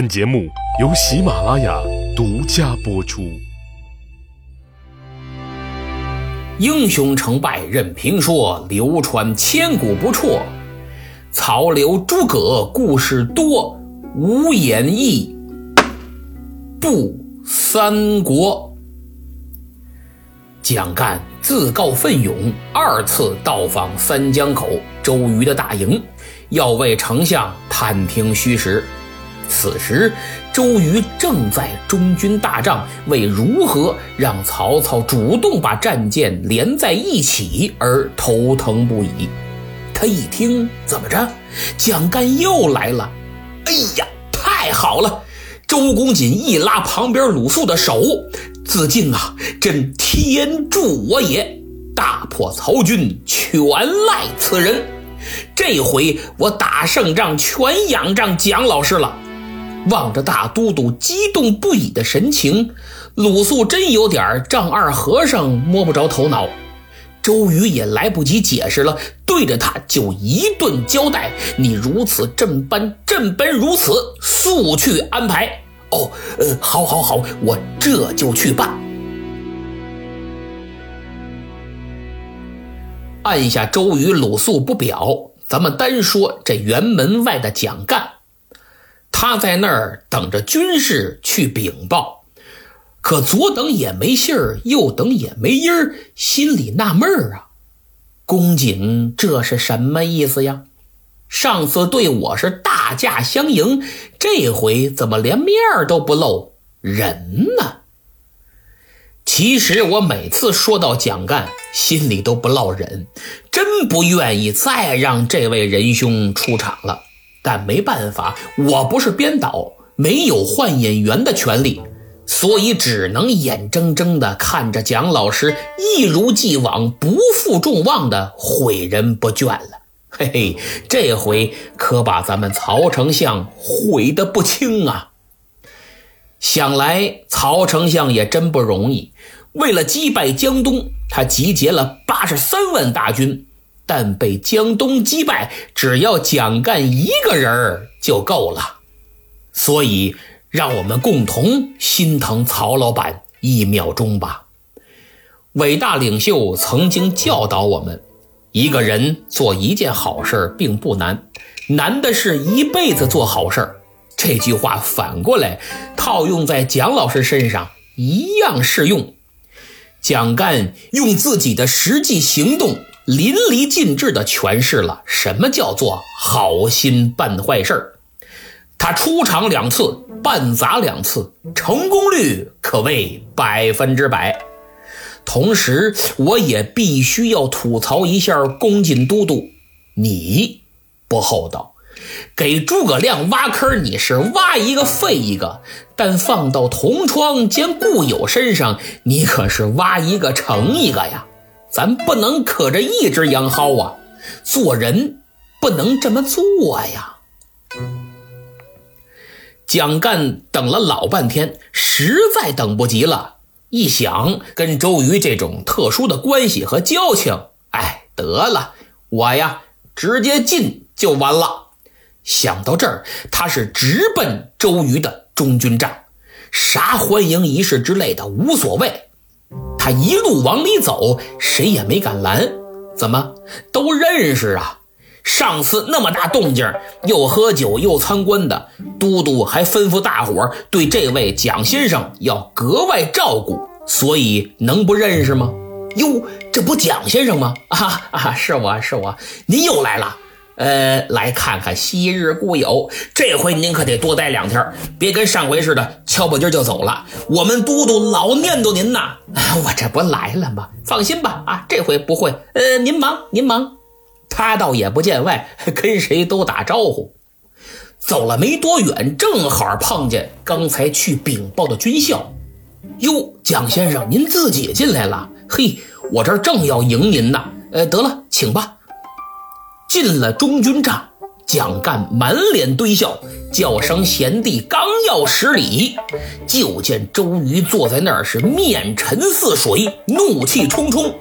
本节目由喜马拉雅独家播出。英雄成败任评说，流传千古不辍。曹刘诸葛故事多，无演义不三国。蒋干自告奋勇，二次到访三江口周瑜的大营，要为丞相探听虚实。此时，周瑜正在中军大帐为如何让曹操主动把战舰连在一起而头疼不已。他一听，怎么着？蒋干又来了！哎呀，太好了！周公瑾一拉旁边鲁肃的手：“子敬啊，真天助我也！大破曹军，全赖此人。这回我打胜仗，全仰仗蒋老师了。”望着大都督激动不已的神情，鲁肃真有点丈二和尚摸不着头脑。周瑜也来不及解释了，对着他就一顿交代：“你如此这般，这般如此，速去安排。”哦，呃，好，好，好，我这就去办。按下周瑜、鲁肃不表，咱们单说这辕门外的蒋干。他在那儿等着军士去禀报，可左等也没信儿，右等也没音儿，心里纳闷儿啊。公瑾这是什么意思呀？上次对我是大驾相迎，这回怎么连面儿都不露人呢？其实我每次说到蒋干，心里都不落忍，真不愿意再让这位仁兄出场了。但没办法，我不是编导，没有换演员的权利，所以只能眼睁睁地看着蒋老师一如既往不负众望的毁人不倦了。嘿嘿，这回可把咱们曹丞相毁得不轻啊！想来曹丞相也真不容易，为了击败江东，他集结了八十三万大军。但被江东击败，只要蒋干一个人儿就够了。所以，让我们共同心疼曹老板一秒钟吧。伟大领袖曾经教导我们：一个人做一件好事并不难，难的是一辈子做好事这句话反过来套用在蒋老师身上一样适用。蒋干用自己的实际行动。淋漓尽致地诠释了什么叫做好心办坏事他出场两次，办砸两次，成功率可谓百分之百。同时，我也必须要吐槽一下公瑾都督，你不厚道，给诸葛亮挖坑，你是挖一个废一个；但放到同窗兼故友身上，你可是挖一个成一个呀。咱不能可着一只羊薅啊！做人不能这么做呀！蒋干等了老半天，实在等不及了。一想跟周瑜这种特殊的关系和交情，哎，得了，我呀直接进就完了。想到这儿，他是直奔周瑜的中军帐，啥欢迎仪式之类的无所谓。一路往里走，谁也没敢拦。怎么都认识啊？上次那么大动静，又喝酒又参观的，都督还吩咐大伙对这位蒋先生要格外照顾，所以能不认识吗？哟，这不蒋先生吗？啊啊，是我是我，您又来了。呃，来看看昔日故友，这回您可得多待两天，别跟上回似的敲不筋就走了。我们都督老念叨您呢，我这不来了吗？放心吧，啊，这回不会。呃，您忙您忙，他倒也不见外，跟谁都打招呼。走了没多远，正好碰见刚才去禀报的军校。哟，蒋先生，您自己进来了？嘿，我这正要迎您呢。呃，得了，请吧。进了中军帐，蒋干满脸堆笑，叫声贤弟，刚要施礼，就见周瑜坐在那儿，是面沉似水，怒气冲冲。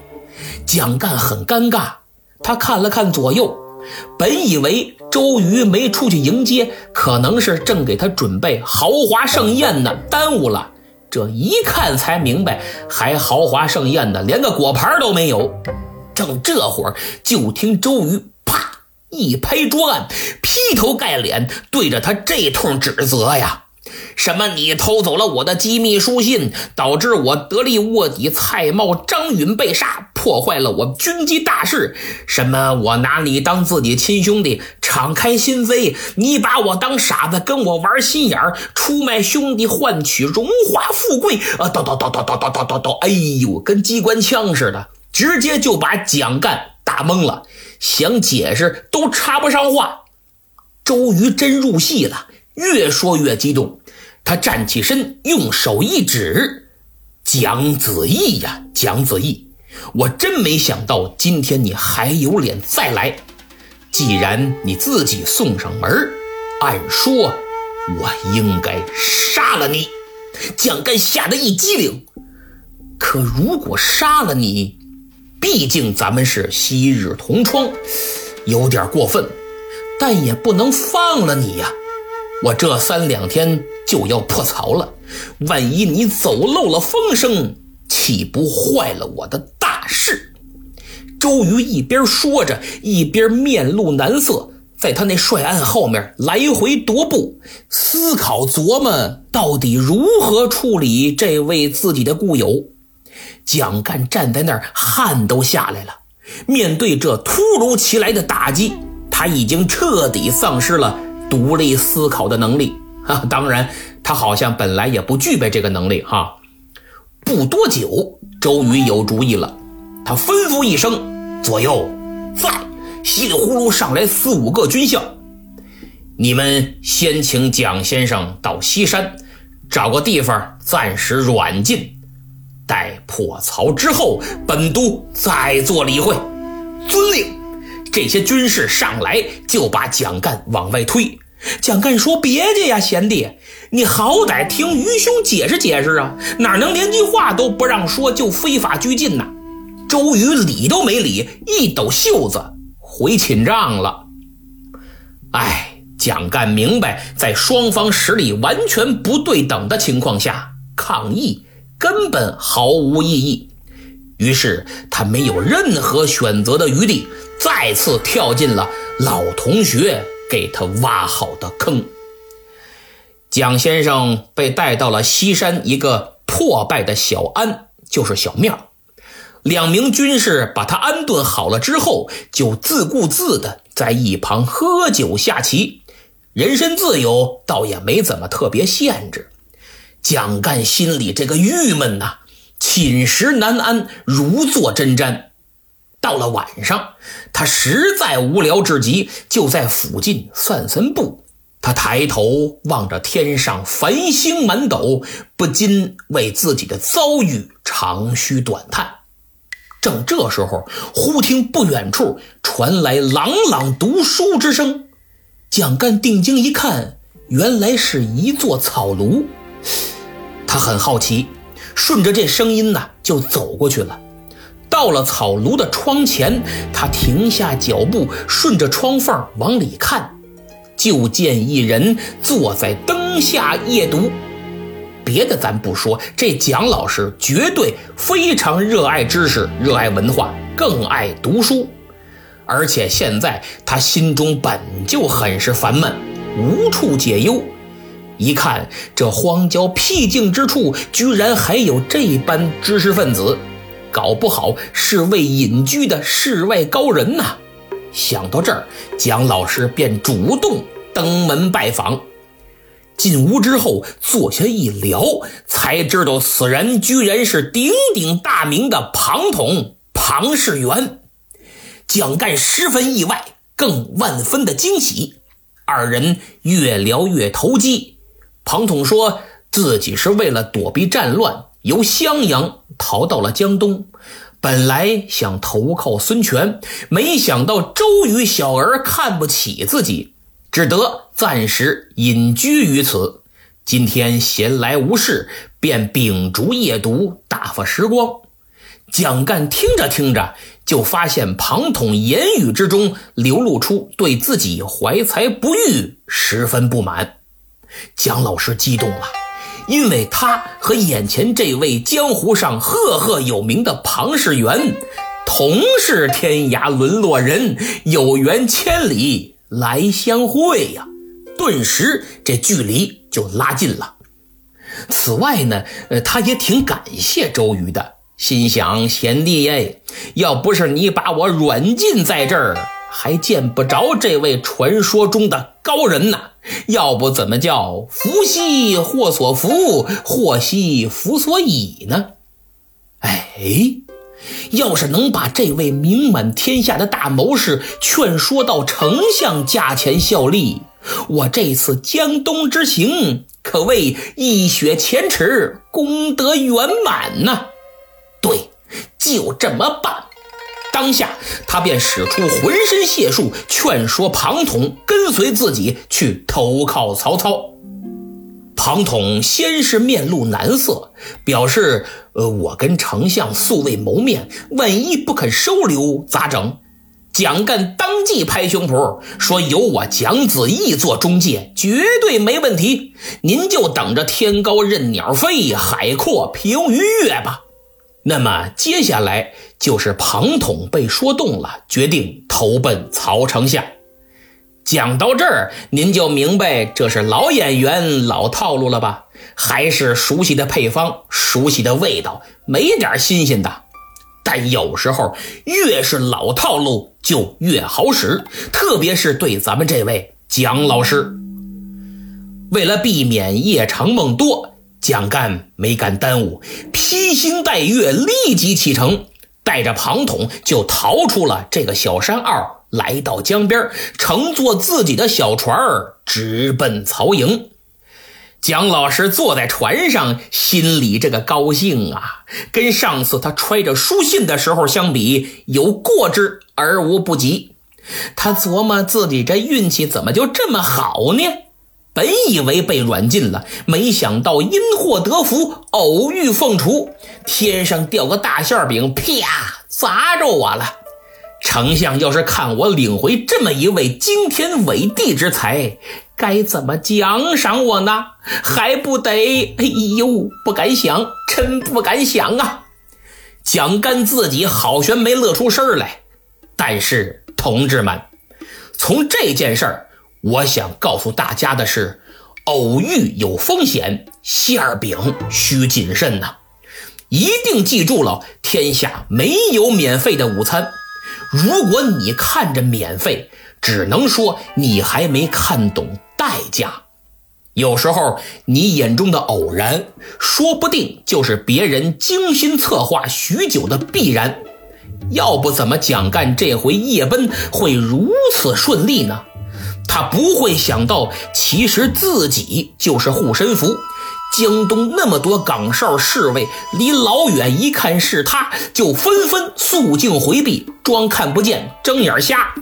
蒋干很尴尬，他看了看左右，本以为周瑜没出去迎接，可能是正给他准备豪华盛宴呢，耽误了。这一看才明白，还豪华盛宴呢，连个果盘都没有。正这会儿，就听周瑜一拍桌案，劈头盖脸对着他这通指责呀。什么？你偷走了我的机密书信，导致我得力卧底蔡瑁、张允被杀，破坏了我军机大事。什么？我拿你当自己亲兄弟，敞开心扉，你把我当傻子，跟我玩心眼儿，出卖兄弟换取荣华富贵。啊！叨叨叨叨叨叨叨叨叨！哎呦，跟机关枪似的，直接就把蒋干打懵了，想解释都插不上话。周瑜真入戏了，越说越激动。他站起身，用手一指：“蒋子义呀，蒋子义，我真没想到今天你还有脸再来。既然你自己送上门，按说我应该杀了你。”蒋干吓得一激灵。可如果杀了你，毕竟咱们是昔日同窗，有点过分，但也不能放了你呀。我这三两天。就要破曹了，万一你走漏了风声，岂不坏了我的大事？周瑜一边说着，一边面露难色，在他那帅案后面来回踱步，思考琢磨到底如何处理这位自己的故友。蒋干站在那儿，汗都下来了。面对这突如其来的打击，他已经彻底丧失了独立思考的能力。啊，当然，他好像本来也不具备这个能力哈。不多久，周瑜有主意了，他吩咐一声：“左右，在！”稀里呼噜上来四五个军校，你们先请蒋先生到西山，找个地方暂时软禁，待破曹之后，本都再做理会。遵令。这些军士上来就把蒋干往外推。蒋干说：“别介呀，贤弟，你好歹听愚兄解释解释啊！哪能连句话都不让说就非法拘禁呢？”周瑜理都没理，一抖袖子回寝帐了。哎，蒋干明白，在双方实力完全不对等的情况下，抗议根本毫无意义。于是他没有任何选择的余地，再次跳进了老同学。给他挖好的坑。蒋先生被带到了西山一个破败的小庵，就是小庙。两名军士把他安顿好了之后，就自顾自的在一旁喝酒下棋，人身自由倒也没怎么特别限制。蒋干心里这个郁闷呐，寝食难安，如坐针毡。到了晚上，他实在无聊至极，就在附近散散步。他抬头望着天上繁星满斗，不禁为自己的遭遇长吁短叹。正这时候，忽听不远处传来朗朗读书之声。蒋干定睛一看，原来是一座草庐。他很好奇，顺着这声音呢，就走过去了。到了草庐的窗前，他停下脚步，顺着窗缝往里看，就见一人坐在灯下夜读。别的咱不说，这蒋老师绝对非常热爱知识，热爱文化，更爱读书。而且现在他心中本就很是烦闷，无处解忧。一看这荒郊僻静之处，居然还有这般知识分子。搞不好是位隐居的世外高人呐！想到这儿，蒋老师便主动登门拜访。进屋之后，坐下一聊，才知道此人居然是鼎鼎大名的庞统庞士元。蒋干十分意外，更万分的惊喜。二人越聊越投机。庞统说自己是为了躲避战乱。由襄阳逃到了江东，本来想投靠孙权，没想到周瑜小儿看不起自己，只得暂时隐居于此。今天闲来无事，便秉烛夜读，打发时光。蒋干听着听着，就发现庞统言语之中流露出对自己怀才不遇十分不满。蒋老师激动了，因为他和眼前这位江湖上赫赫有名的庞士元同是天涯沦落人，有缘千里来相会呀，顿时这距离就拉近了。此外呢，呃，他也挺感谢周瑜的，心想贤弟耶，要不是你把我软禁在这儿，还见不着这位传说中的高人呢。要不怎么叫福兮祸所伏，祸兮福所倚呢？哎，要是能把这位名满天下的大谋士劝说到丞相驾前效力，我这次江东之行。可谓一雪前耻，功德圆满呐！对，就这么办。当下，他便使出浑身解数，劝说庞统跟随自己去投靠曹操。庞统先是面露难色，表示：“呃，我跟丞相素未谋面，万一不肯收留，咋整？”蒋干当即拍胸脯说：“有我蒋子义做中介，绝对没问题。您就等着天高任鸟飞，海阔凭鱼跃吧。”那么接下来就是庞统被说动了，决定投奔曹丞相。讲到这儿，您就明白这是老演员、老套路了吧？还是熟悉的配方、熟悉的味道，没点新鲜的。但有时候越是老套路就越好使，特别是对咱们这位蒋老师。为了避免夜长梦多，蒋干没敢耽误，披星戴月，立即启程，带着庞统就逃出了这个小山坳，来到江边，乘坐自己的小船直奔曹营。蒋老师坐在船上，心里这个高兴啊，跟上次他揣着书信的时候相比，有过之而无不及。他琢磨自己这运气怎么就这么好呢？本以为被软禁了，没想到因祸得福，偶遇凤雏，天上掉个大馅饼，啪砸着我了。丞相要是看我领回这么一位惊天伟地之才。该怎么奖赏我呢？还不得？哎呦，不敢想，真不敢想啊！蒋干自己好悬没乐出声来。但是，同志们，从这件事儿，我想告诉大家的是：偶遇有风险，馅饼需谨慎呐！一定记住了，天下没有免费的午餐。如果你看着免费，只能说你还没看懂。代价，有时候你眼中的偶然，说不定就是别人精心策划许久的必然。要不怎么蒋干这回夜奔会如此顺利呢？他不会想到，其实自己就是护身符。江东那么多岗哨侍卫，离老远一看是他，就纷纷肃静回避，装看不见，睁眼瞎。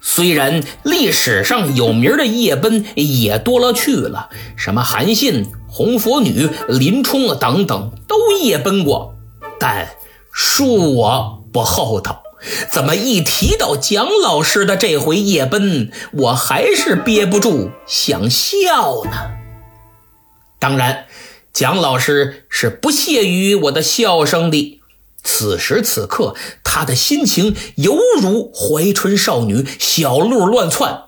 虽然历史上有名的夜奔也多了去了，什么韩信、红佛女、林冲等等都夜奔过，但恕我不厚道，怎么一提到蒋老师的这回夜奔，我还是憋不住想笑呢？当然，蒋老师是不屑于我的笑声的。此时此刻，他的心情犹如怀春少女，小鹿乱窜。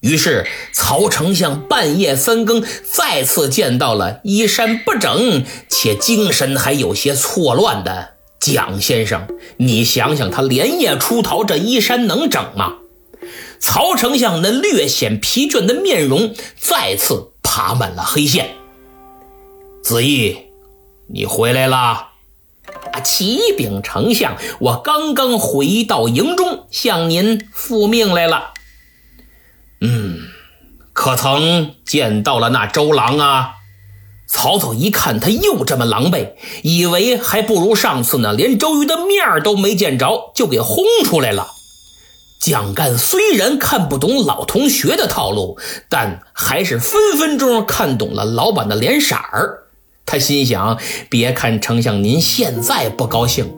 于是，曹丞相半夜三更再次见到了衣衫不整且精神还有些错乱的蒋先生。你想想，他连夜出逃，这衣衫能整吗？曹丞相那略显疲倦的面容再次爬满了黑线。子义，你回来了。启禀丞相，我刚刚回到营中，向您复命来了。嗯，可曾见到了那周郎啊？曹操一看他又这么狼狈，以为还不如上次呢，连周瑜的面儿都没见着，就给轰出来了。蒋干虽然看不懂老同学的套路，但还是分分钟看懂了老板的脸色儿。他心想：别看丞相您现在不高兴，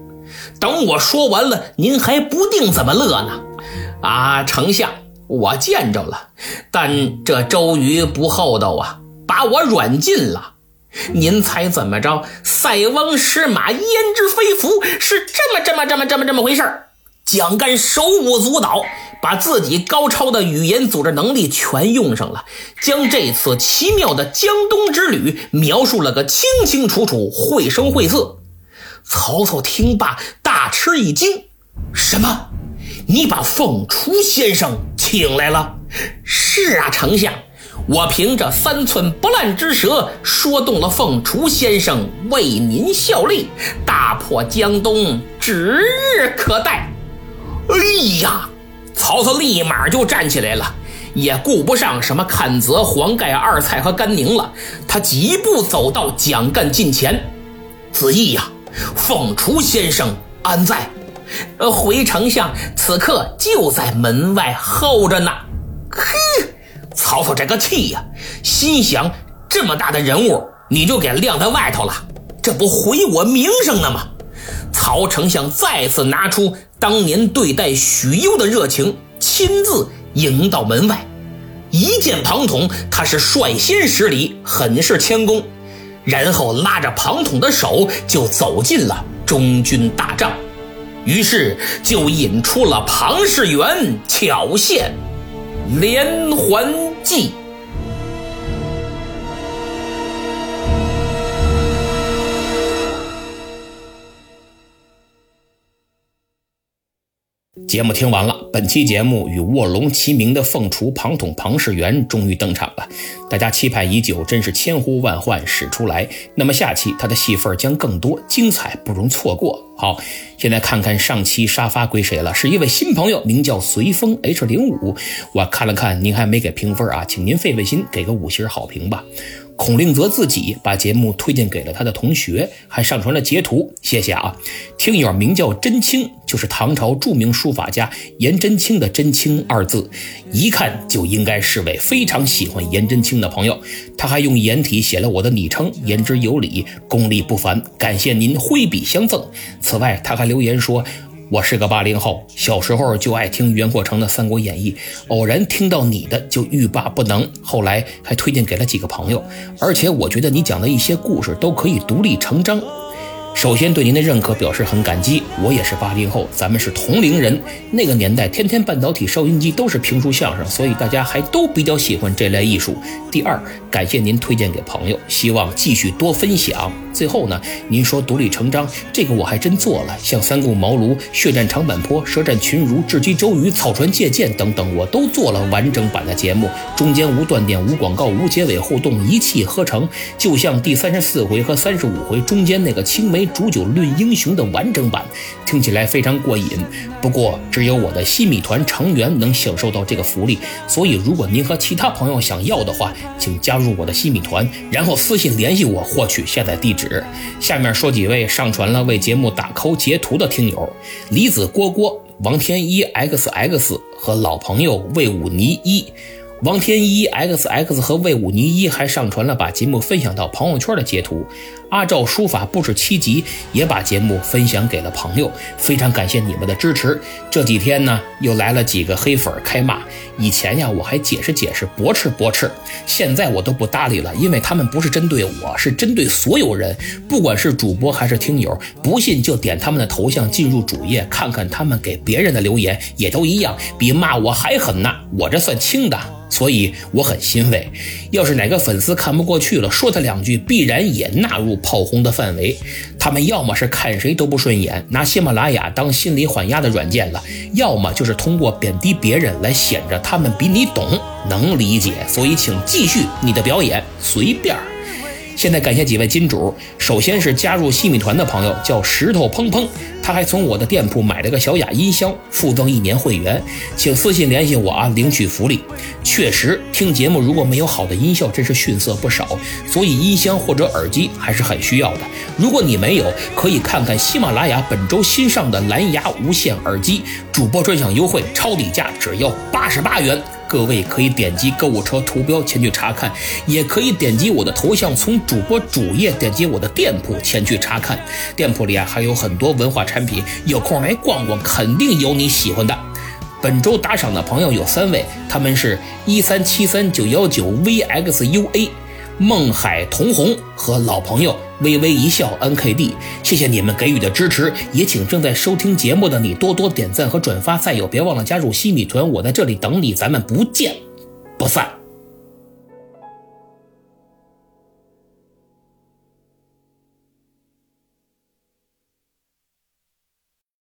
等我说完了，您还不定怎么乐呢。啊，丞相，我见着了，但这周瑜不厚道啊，把我软禁了。您猜怎么着？塞翁失马，焉知非福，是这么这么这么这么这么回事蒋干手舞足蹈，把自己高超的语言组织能力全用上了，将这次奇妙的江东之旅描述了个清清楚楚、绘声绘色。曹操听罢大吃一惊：“什么？你把凤雏先生请来了？”“是啊，丞相。”我凭着三寸不烂之舌，说动了凤雏先生为您效力，大破江东指日可待。哎呀，曹操立马就站起来了，也顾不上什么阚泽、黄盖、二蔡和甘宁了，他几步走到蒋干近前：“子义呀，凤雏先生安在？”“呃，回丞相，此刻就在门外候着呢。”嘿。曹操这个气呀，心想：这么大的人物，你就给晾在外头了，这不毁我名声了吗？曹丞相再次拿出当年对待许攸的热情，亲自迎到门外，一见庞统，他是率先施礼，很是谦恭，然后拉着庞统的手就走进了中军大帐，于是就引出了庞士元巧献。连环计。节目听完了，本期节目与卧龙齐名的凤雏庞统庞士元终于登场了，大家期盼已久，真是千呼万唤始出来。那么下期他的戏份将更多，精彩不容错过。好，现在看看上期沙发归谁了，是一位新朋友，名叫随风 H 零五。我看了看，您还没给评分啊，请您费费心，给个五星好评吧。孔令泽自己把节目推荐给了他的同学，还上传了截图，谢谢啊！听友名叫真卿，就是唐朝著名书法家颜真卿的“真卿”二字，一看就应该是位非常喜欢颜真卿的朋友。他还用颜体写了我的昵称，言之有理，功力不凡，感谢您挥笔相赠。此外，他还留言说。我是个八零后，小时候就爱听袁阔成的《三国演义》，偶然听到你的就欲罢不能，后来还推荐给了几个朋友，而且我觉得你讲的一些故事都可以独立成章。首先对您的认可表示很感激，我也是八零后，咱们是同龄人。那个年代，天天半导体收音机都是评书相声，所以大家还都比较喜欢这类艺术。第二，感谢您推荐给朋友，希望继续多分享。最后呢，您说独立成章，这个我还真做了，像三顾茅庐、血战长坂坡、舌战群儒、智击周瑜、草船借箭等等，我都做了完整版的节目，中间无断点、无广告、无结尾互动，一气呵成，就像第三十四回和三十五回中间那个青梅。煮酒论英雄的完整版听起来非常过瘾，不过只有我的西米团成员能享受到这个福利，所以如果您和其他朋友想要的话，请加入我的西米团，然后私信联系我获取下载地址。下面说几位上传了为节目打 call 截图的听友：李子郭郭、王天一 XX 和老朋友魏武尼一。王天一 XX 和魏武尼一还上传了把节目分享到朋友圈的截图。阿赵书法不止七级也把节目分享给了朋友，非常感谢你们的支持。这几天呢，又来了几个黑粉开骂。以前呀，我还解释解释，驳斥驳斥，现在我都不搭理了，因为他们不是针对我，是针对所有人，不管是主播还是听友。不信就点他们的头像进入主页，看看他们给别人的留言，也都一样，比骂我还狠呢。我这算轻的，所以我很欣慰。要是哪个粉丝看不过去了，说他两句，必然也纳入。炮轰的范围，他们要么是看谁都不顺眼，拿喜马拉雅当心理缓压的软件了，要么就是通过贬低别人来显着他们比你懂，能理解。所以，请继续你的表演，随便。现在感谢几位金主，首先是加入戏米团的朋友，叫石头砰砰，他还从我的店铺买了个小雅音箱，附赠一年会员，请私信联系我啊，领取福利。确实，听节目如果没有好的音效，真是逊色不少，所以音箱或者耳机还是很需要的。如果你没有，可以看看喜马拉雅本周新上的蓝牙无线耳机，主播专享优惠，超低价，只要八十八元。各位可以点击购物车图标前去查看，也可以点击我的头像，从主播主页点击我的店铺前去查看。店铺里啊还有很多文化产品，有空来逛逛，肯定有你喜欢的。本周打赏的朋友有三位，他们是一三七三九幺九 vxua。孟海同红和老朋友微微一笑 NKD，谢谢你们给予的支持，也请正在收听节目的你多多点赞和转发。再有，别忘了加入西米团，我在这里等你，咱们不见不散。